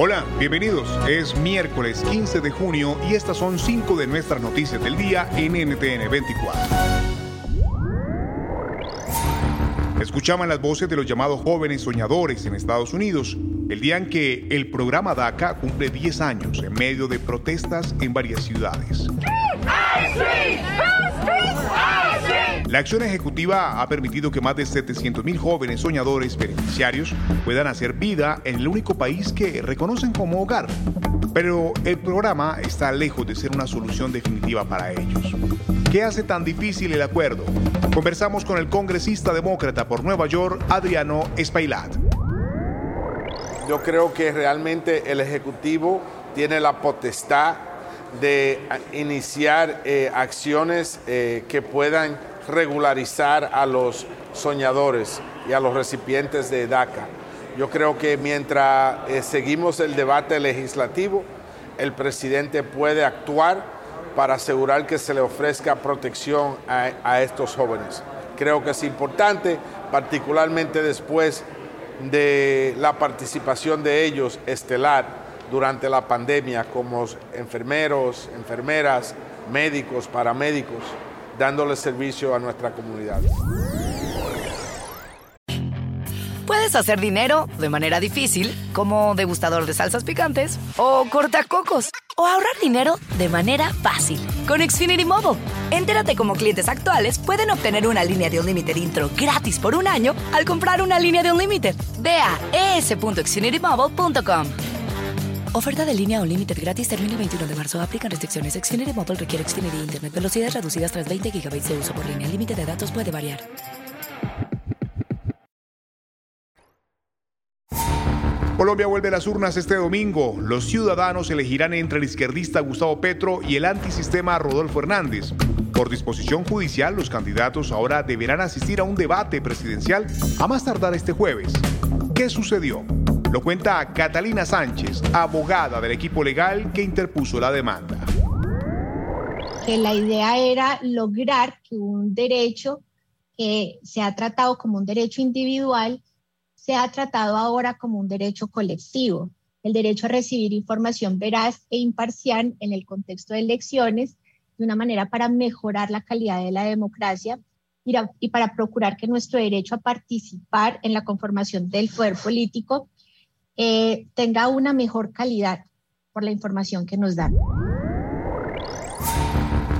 Hola, bienvenidos. Es miércoles 15 de junio y estas son cinco de nuestras noticias del día en NTN 24. Escuchaban las voces de los llamados jóvenes soñadores en Estados Unidos, el día en que el programa DACA cumple 10 años en medio de protestas en varias ciudades. La acción ejecutiva ha permitido que más de 700.000 jóvenes soñadores beneficiarios puedan hacer vida en el único país que reconocen como hogar. Pero el programa está lejos de ser una solución definitiva para ellos. ¿Qué hace tan difícil el acuerdo? Conversamos con el congresista demócrata por Nueva York, Adriano Espailat. Yo creo que realmente el Ejecutivo tiene la potestad de iniciar eh, acciones eh, que puedan regularizar a los soñadores y a los recipientes de DACA. Yo creo que mientras eh, seguimos el debate legislativo, el presidente puede actuar para asegurar que se le ofrezca protección a, a estos jóvenes. Creo que es importante, particularmente después de la participación de ellos estelar durante la pandemia como enfermeros, enfermeras, médicos, paramédicos dándole servicio a nuestra comunidad. Puedes hacer dinero de manera difícil, como degustador de salsas picantes, o cortacocos, o ahorrar dinero de manera fácil con Xfinity Mobile. Entérate cómo clientes actuales pueden obtener una línea de Unlimited intro gratis por un año al comprar una línea de Unlimited. Ve a es.xfinitymobile.com. Oferta de línea o límite gratis termina el 21 de marzo. Aplican restricciones. Xfinity Mobile requiere Xfinity Internet. Velocidades reducidas tras 20 GB de uso por línea. El límite de datos puede variar. Colombia vuelve a las urnas este domingo. Los ciudadanos elegirán entre el izquierdista Gustavo Petro y el antisistema Rodolfo Hernández. Por disposición judicial, los candidatos ahora deberán asistir a un debate presidencial a más tardar este jueves. ¿Qué sucedió? Lo cuenta Catalina Sánchez, abogada del equipo legal que interpuso la demanda. La idea era lograr que un derecho que se ha tratado como un derecho individual sea tratado ahora como un derecho colectivo. El derecho a recibir información veraz e imparcial en el contexto de elecciones de una manera para mejorar la calidad de la democracia y para procurar que nuestro derecho a participar en la conformación del poder político eh, tenga una mejor calidad por la información que nos dan.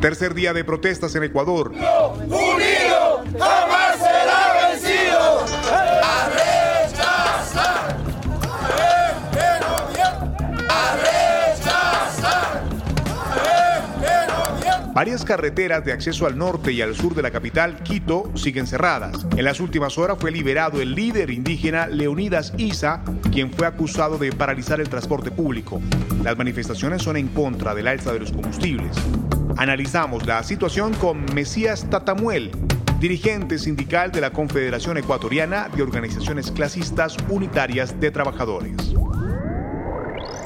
Tercer día de protestas en Ecuador. Unido jamás Varias carreteras de acceso al norte y al sur de la capital, Quito, siguen cerradas. En las últimas horas fue liberado el líder indígena Leonidas Isa, quien fue acusado de paralizar el transporte público. Las manifestaciones son en contra del alza de los combustibles. Analizamos la situación con Mesías Tatamuel, dirigente sindical de la Confederación Ecuatoriana de Organizaciones Clasistas Unitarias de Trabajadores.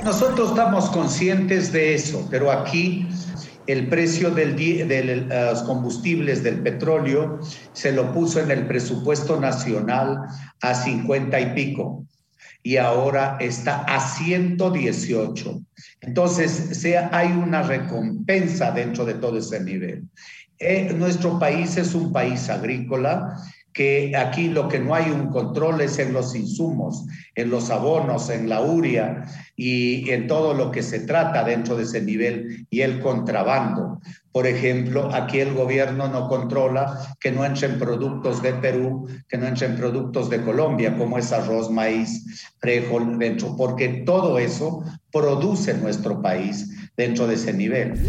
Nosotros estamos conscientes de eso, pero aquí el precio del, de los combustibles del petróleo se lo puso en el presupuesto nacional a 50 y pico. y ahora está a 118. Entonces, hay una recompensa dentro de todo ese nivel. Eh, nuestro país es un país agrícola que aquí lo que no hay un control es en los insumos, en los abonos, en la uria y en todo lo que se trata dentro de ese nivel y el contrabando. Por ejemplo, aquí el gobierno no controla que no entren productos de Perú, que no entren productos de Colombia, como es arroz, maíz, frijol dentro, porque todo eso produce nuestro país dentro de ese nivel.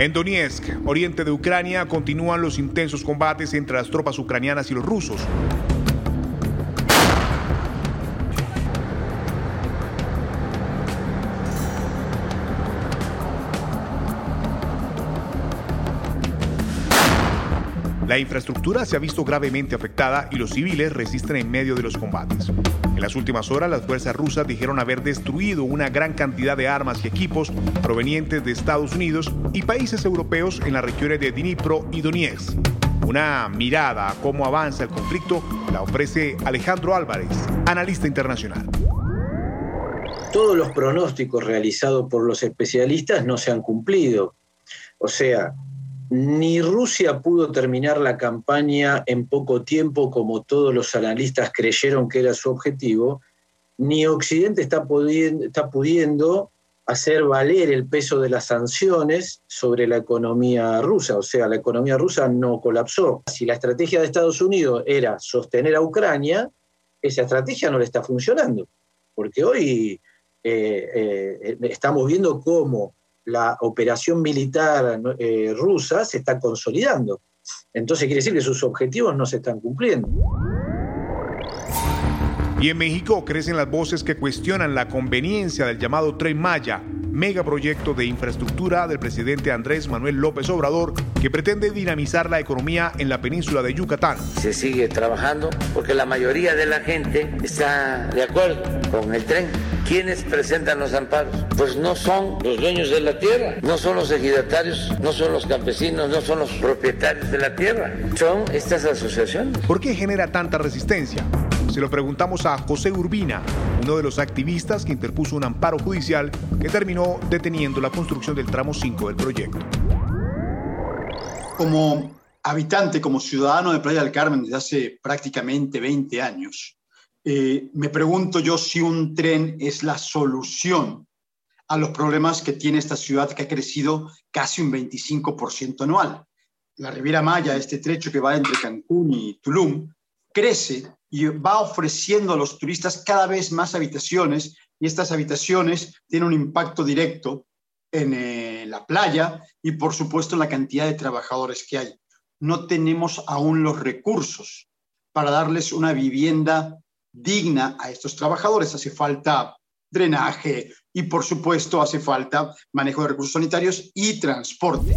En Donetsk, oriente de Ucrania, continúan los intensos combates entre las tropas ucranianas y los rusos. La infraestructura se ha visto gravemente afectada y los civiles resisten en medio de los combates. En las últimas horas, las fuerzas rusas dijeron haber destruido una gran cantidad de armas y equipos provenientes de Estados Unidos y países europeos en las regiones de Dnipro y Donetsk. Una mirada a cómo avanza el conflicto la ofrece Alejandro Álvarez, analista internacional. Todos los pronósticos realizados por los especialistas no se han cumplido. O sea, ni Rusia pudo terminar la campaña en poco tiempo como todos los analistas creyeron que era su objetivo, ni Occidente está pudiendo, hacer valer el peso de las sanciones sobre la economía rusa. O sea, la economía rusa no colapsó. Si la estrategia de Estados Unidos era sostener a Ucrania, esa estrategia no le está funcionando. Porque hoy eh, eh, estamos viendo cómo la operación militar eh, rusa se está consolidando. Entonces quiere decir que sus objetivos no se están cumpliendo. Y en México crecen las voces que cuestionan la conveniencia del llamado Tren Maya, megaproyecto de infraestructura del presidente Andrés Manuel López Obrador que pretende dinamizar la economía en la península de Yucatán. Se sigue trabajando porque la mayoría de la gente está de acuerdo con el tren. ¿Quiénes presentan los amparos? Pues no son los dueños de la tierra, no son los ejidatarios, no son los campesinos, no son los propietarios de la tierra, son estas asociaciones. ¿Por qué genera tanta resistencia? Se lo preguntamos a José Urbina, uno de los activistas que interpuso un amparo judicial que terminó deteniendo la construcción del tramo 5 del proyecto. Como habitante, como ciudadano de Playa del Carmen desde hace prácticamente 20 años, eh, me pregunto yo si un tren es la solución a los problemas que tiene esta ciudad que ha crecido casi un 25% anual. La Riviera Maya, este trecho que va entre Cancún y Tulum, crece y va ofreciendo a los turistas cada vez más habitaciones y estas habitaciones tienen un impacto directo en eh, la playa y por supuesto en la cantidad de trabajadores que hay. No tenemos aún los recursos para darles una vivienda digna a estos trabajadores. Hace falta drenaje y por supuesto hace falta manejo de recursos sanitarios y transporte.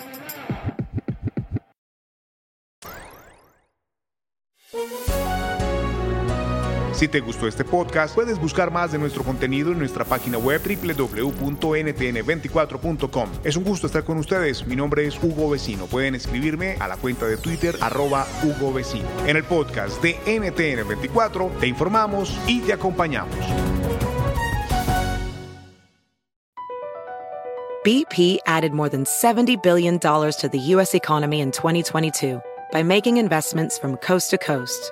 Si te gustó este podcast, puedes buscar más de nuestro contenido en nuestra página web www.ntn24.com. Es un gusto estar con ustedes. Mi nombre es Hugo Vecino. Pueden escribirme a la cuenta de Twitter arroba Hugo Vecino. En el podcast de NTN24 te informamos y te acompañamos. BP added more than $70 billion to the U.S. economy in 2022 by making investments from coast to coast.